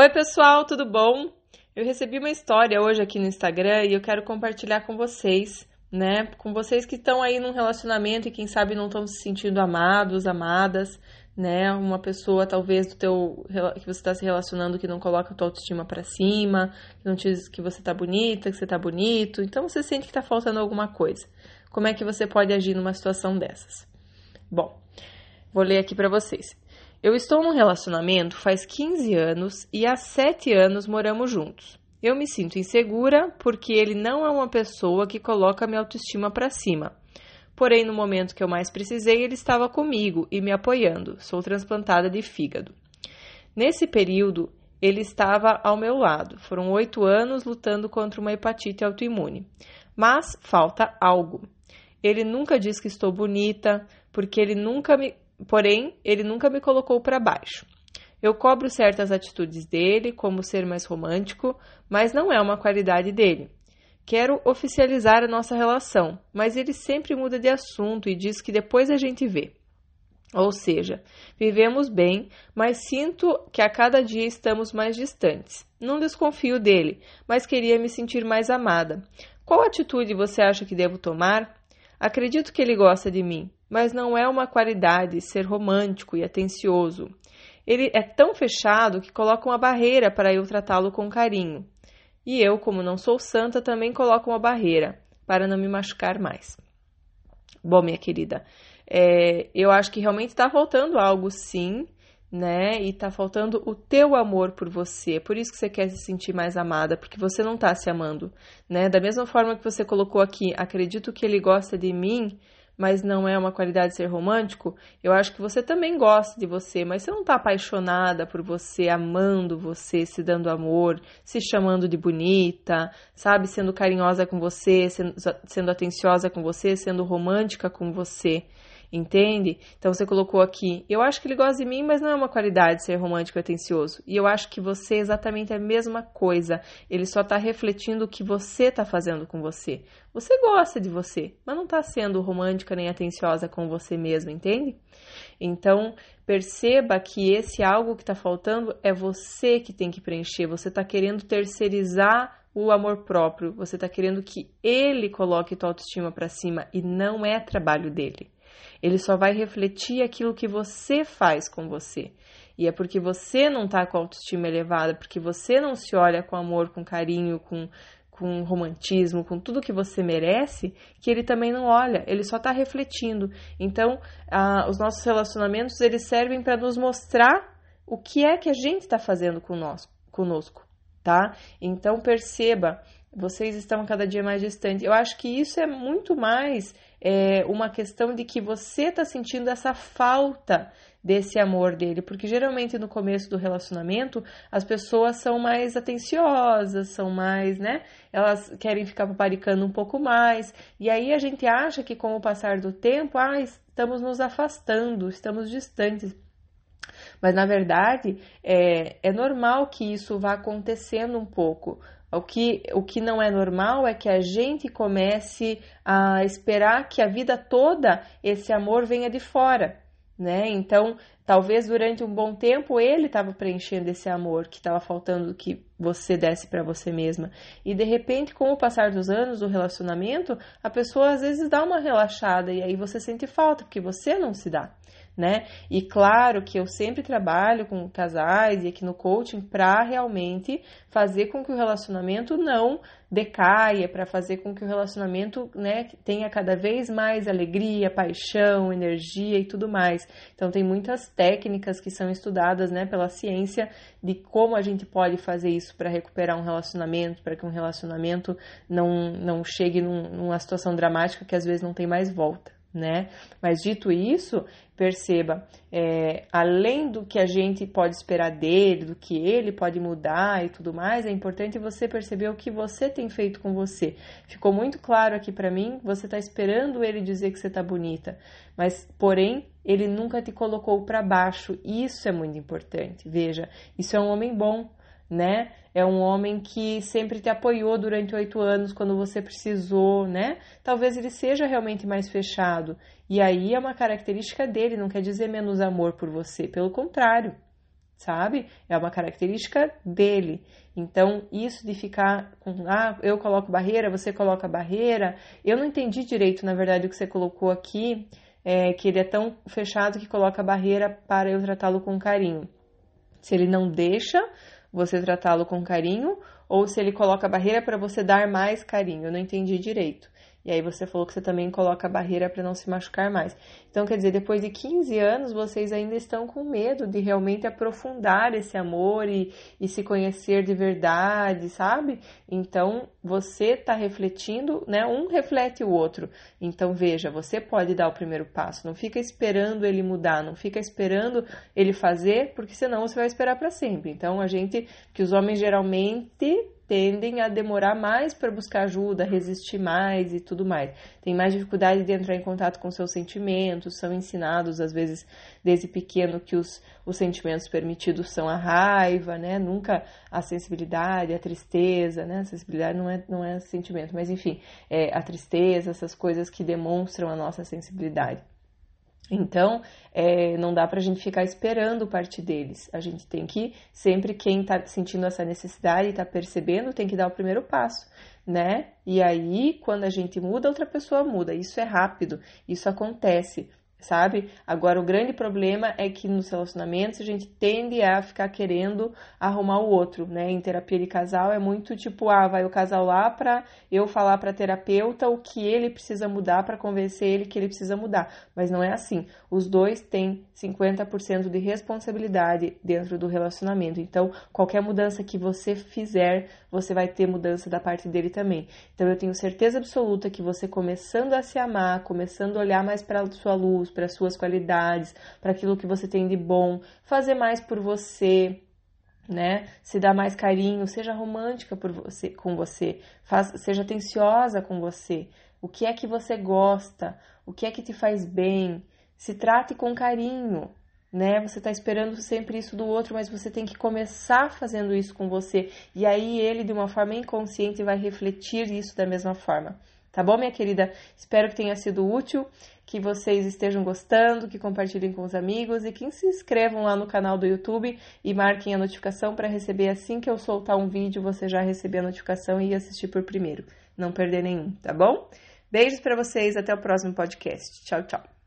Oi, pessoal, tudo bom? Eu recebi uma história hoje aqui no Instagram e eu quero compartilhar com vocês, né? Com vocês que estão aí num relacionamento e quem sabe não estão se sentindo amados, amadas, né? Uma pessoa talvez do teu que você está se relacionando que não coloca a tua autoestima para cima, que não diz que você tá bonita, que você tá bonito, então você sente que tá faltando alguma coisa. Como é que você pode agir numa situação dessas? Bom, vou ler aqui para vocês. Eu estou num relacionamento faz 15 anos e há 7 anos moramos juntos. Eu me sinto insegura porque ele não é uma pessoa que coloca minha autoestima para cima. Porém, no momento que eu mais precisei, ele estava comigo e me apoiando. Sou transplantada de fígado. Nesse período, ele estava ao meu lado. Foram oito anos lutando contra uma hepatite autoimune. Mas falta algo. Ele nunca diz que estou bonita, porque ele nunca me porém, ele nunca me colocou para baixo. Eu cobro certas atitudes dele, como ser mais romântico, mas não é uma qualidade dele. Quero oficializar a nossa relação, mas ele sempre muda de assunto e diz que depois a gente vê. Ou seja, vivemos bem, mas sinto que a cada dia estamos mais distantes. Não desconfio dele, mas queria me sentir mais amada. Qual atitude você acha que devo tomar? Acredito que ele gosta de mim, mas não é uma qualidade ser romântico e atencioso. Ele é tão fechado que coloca uma barreira para eu tratá-lo com carinho. E eu, como não sou santa, também coloco uma barreira para não me machucar mais. Bom, minha querida, é, eu acho que realmente está faltando algo, sim, né? E está faltando o teu amor por você. Por isso que você quer se sentir mais amada, porque você não está se amando, né? Da mesma forma que você colocou aqui, acredito que ele gosta de mim mas não é uma qualidade ser romântico, eu acho que você também gosta de você, mas você não está apaixonada por você, amando você, se dando amor, se chamando de bonita, sabe? Sendo carinhosa com você, sendo, sendo atenciosa com você, sendo romântica com você. Entende? Então você colocou aqui, eu acho que ele gosta de mim, mas não é uma qualidade ser romântico e atencioso. E eu acho que você é exatamente a mesma coisa. Ele só está refletindo o que você está fazendo com você. Você gosta de você, mas não está sendo romântica nem atenciosa com você mesmo, entende? Então perceba que esse algo que está faltando é você que tem que preencher. Você está querendo terceirizar o amor próprio. Você está querendo que ele coloque tua autoestima para cima e não é trabalho dele. Ele só vai refletir aquilo que você faz com você. E é porque você não está com a autoestima elevada, porque você não se olha com amor, com carinho, com, com romantismo, com tudo que você merece, que ele também não olha, ele só está refletindo. Então, os nossos relacionamentos eles servem para nos mostrar o que é que a gente está fazendo conosco, conosco, tá? Então perceba vocês estão cada dia mais distantes. Eu acho que isso é muito mais é, uma questão de que você está sentindo essa falta desse amor dele, porque geralmente no começo do relacionamento as pessoas são mais atenciosas, são mais, né? Elas querem ficar paparicando um pouco mais, e aí a gente acha que com o passar do tempo, ah, estamos nos afastando, estamos distantes. Mas na verdade é, é normal que isso vá acontecendo um pouco o que, o que não é normal é que a gente comece a esperar que a vida toda esse amor venha de fora, né? Então, talvez durante um bom tempo ele estava preenchendo esse amor que estava faltando que você desse para você mesma. E de repente, com o passar dos anos do relacionamento, a pessoa às vezes dá uma relaxada e aí você sente falta porque você não se dá né? E claro que eu sempre trabalho com casais e aqui no coaching para realmente fazer com que o relacionamento não decaia, para fazer com que o relacionamento, né, tenha cada vez mais alegria, paixão, energia e tudo mais. Então tem muitas técnicas que são estudadas, né, pela ciência de como a gente pode fazer isso para recuperar um relacionamento, para que um relacionamento não não chegue num, numa situação dramática que às vezes não tem mais volta né? Mas dito isso, perceba, é, além do que a gente pode esperar dele, do que ele pode mudar e tudo mais, é importante você perceber o que você tem feito com você. Ficou muito claro aqui para mim, você está esperando ele dizer que você está bonita, mas porém ele nunca te colocou para baixo. Isso é muito importante. Veja, isso é um homem bom, né? É um homem que sempre te apoiou durante oito anos quando você precisou, né? Talvez ele seja realmente mais fechado. E aí é uma característica dele, não quer dizer menos amor por você, pelo contrário, sabe? É uma característica dele. Então, isso de ficar com, ah, eu coloco barreira, você coloca barreira, eu não entendi direito, na verdade, o que você colocou aqui, é, que ele é tão fechado que coloca barreira para eu tratá-lo com carinho. Se ele não deixa você tratá-lo com carinho, ou se ele coloca barreira para você dar mais carinho, eu não entendi direito. E aí você falou que você também coloca a barreira para não se machucar mais. Então, quer dizer, depois de 15 anos, vocês ainda estão com medo de realmente aprofundar esse amor e, e se conhecer de verdade, sabe? Então, você está refletindo, né? Um reflete o outro. Então, veja, você pode dar o primeiro passo. Não fica esperando ele mudar, não fica esperando ele fazer, porque senão você vai esperar para sempre. Então, a gente, que os homens geralmente tendem a demorar mais para buscar ajuda, resistir mais e tudo mais. Tem mais dificuldade de entrar em contato com seus sentimentos, são ensinados, às vezes, desde pequeno, que os, os sentimentos permitidos são a raiva, né? Nunca a sensibilidade, a tristeza, né? A sensibilidade não é, não é sentimento, mas enfim, é a tristeza, essas coisas que demonstram a nossa sensibilidade. Então, é, não dá para a gente ficar esperando parte deles. A gente tem que, sempre quem está sentindo essa necessidade e está percebendo, tem que dar o primeiro passo, né? E aí, quando a gente muda, outra pessoa muda. Isso é rápido, isso acontece sabe? Agora, o grande problema é que nos relacionamentos a gente tende a ficar querendo arrumar o outro, né? Em terapia de casal é muito tipo, ah, vai o casal lá para eu falar para terapeuta o que ele precisa mudar para convencer ele que ele precisa mudar. Mas não é assim. Os dois têm 50% de responsabilidade dentro do relacionamento. Então, qualquer mudança que você fizer, você vai ter mudança da parte dele também. Então, eu tenho certeza absoluta que você começando a se amar, começando a olhar mais para sua luz, para as suas qualidades, para aquilo que você tem de bom, fazer mais por você, né? Se dar mais carinho, seja romântica por você, com você, faz, seja atenciosa com você. O que é que você gosta? O que é que te faz bem? Se trate com carinho, né? Você está esperando sempre isso do outro, mas você tem que começar fazendo isso com você. E aí ele, de uma forma inconsciente, vai refletir isso da mesma forma. Tá bom, minha querida? Espero que tenha sido útil, que vocês estejam gostando, que compartilhem com os amigos e que se inscrevam lá no canal do YouTube e marquem a notificação para receber assim que eu soltar um vídeo, você já receber a notificação e assistir por primeiro. Não perder nenhum, tá bom? Beijos para vocês, até o próximo podcast. Tchau, tchau.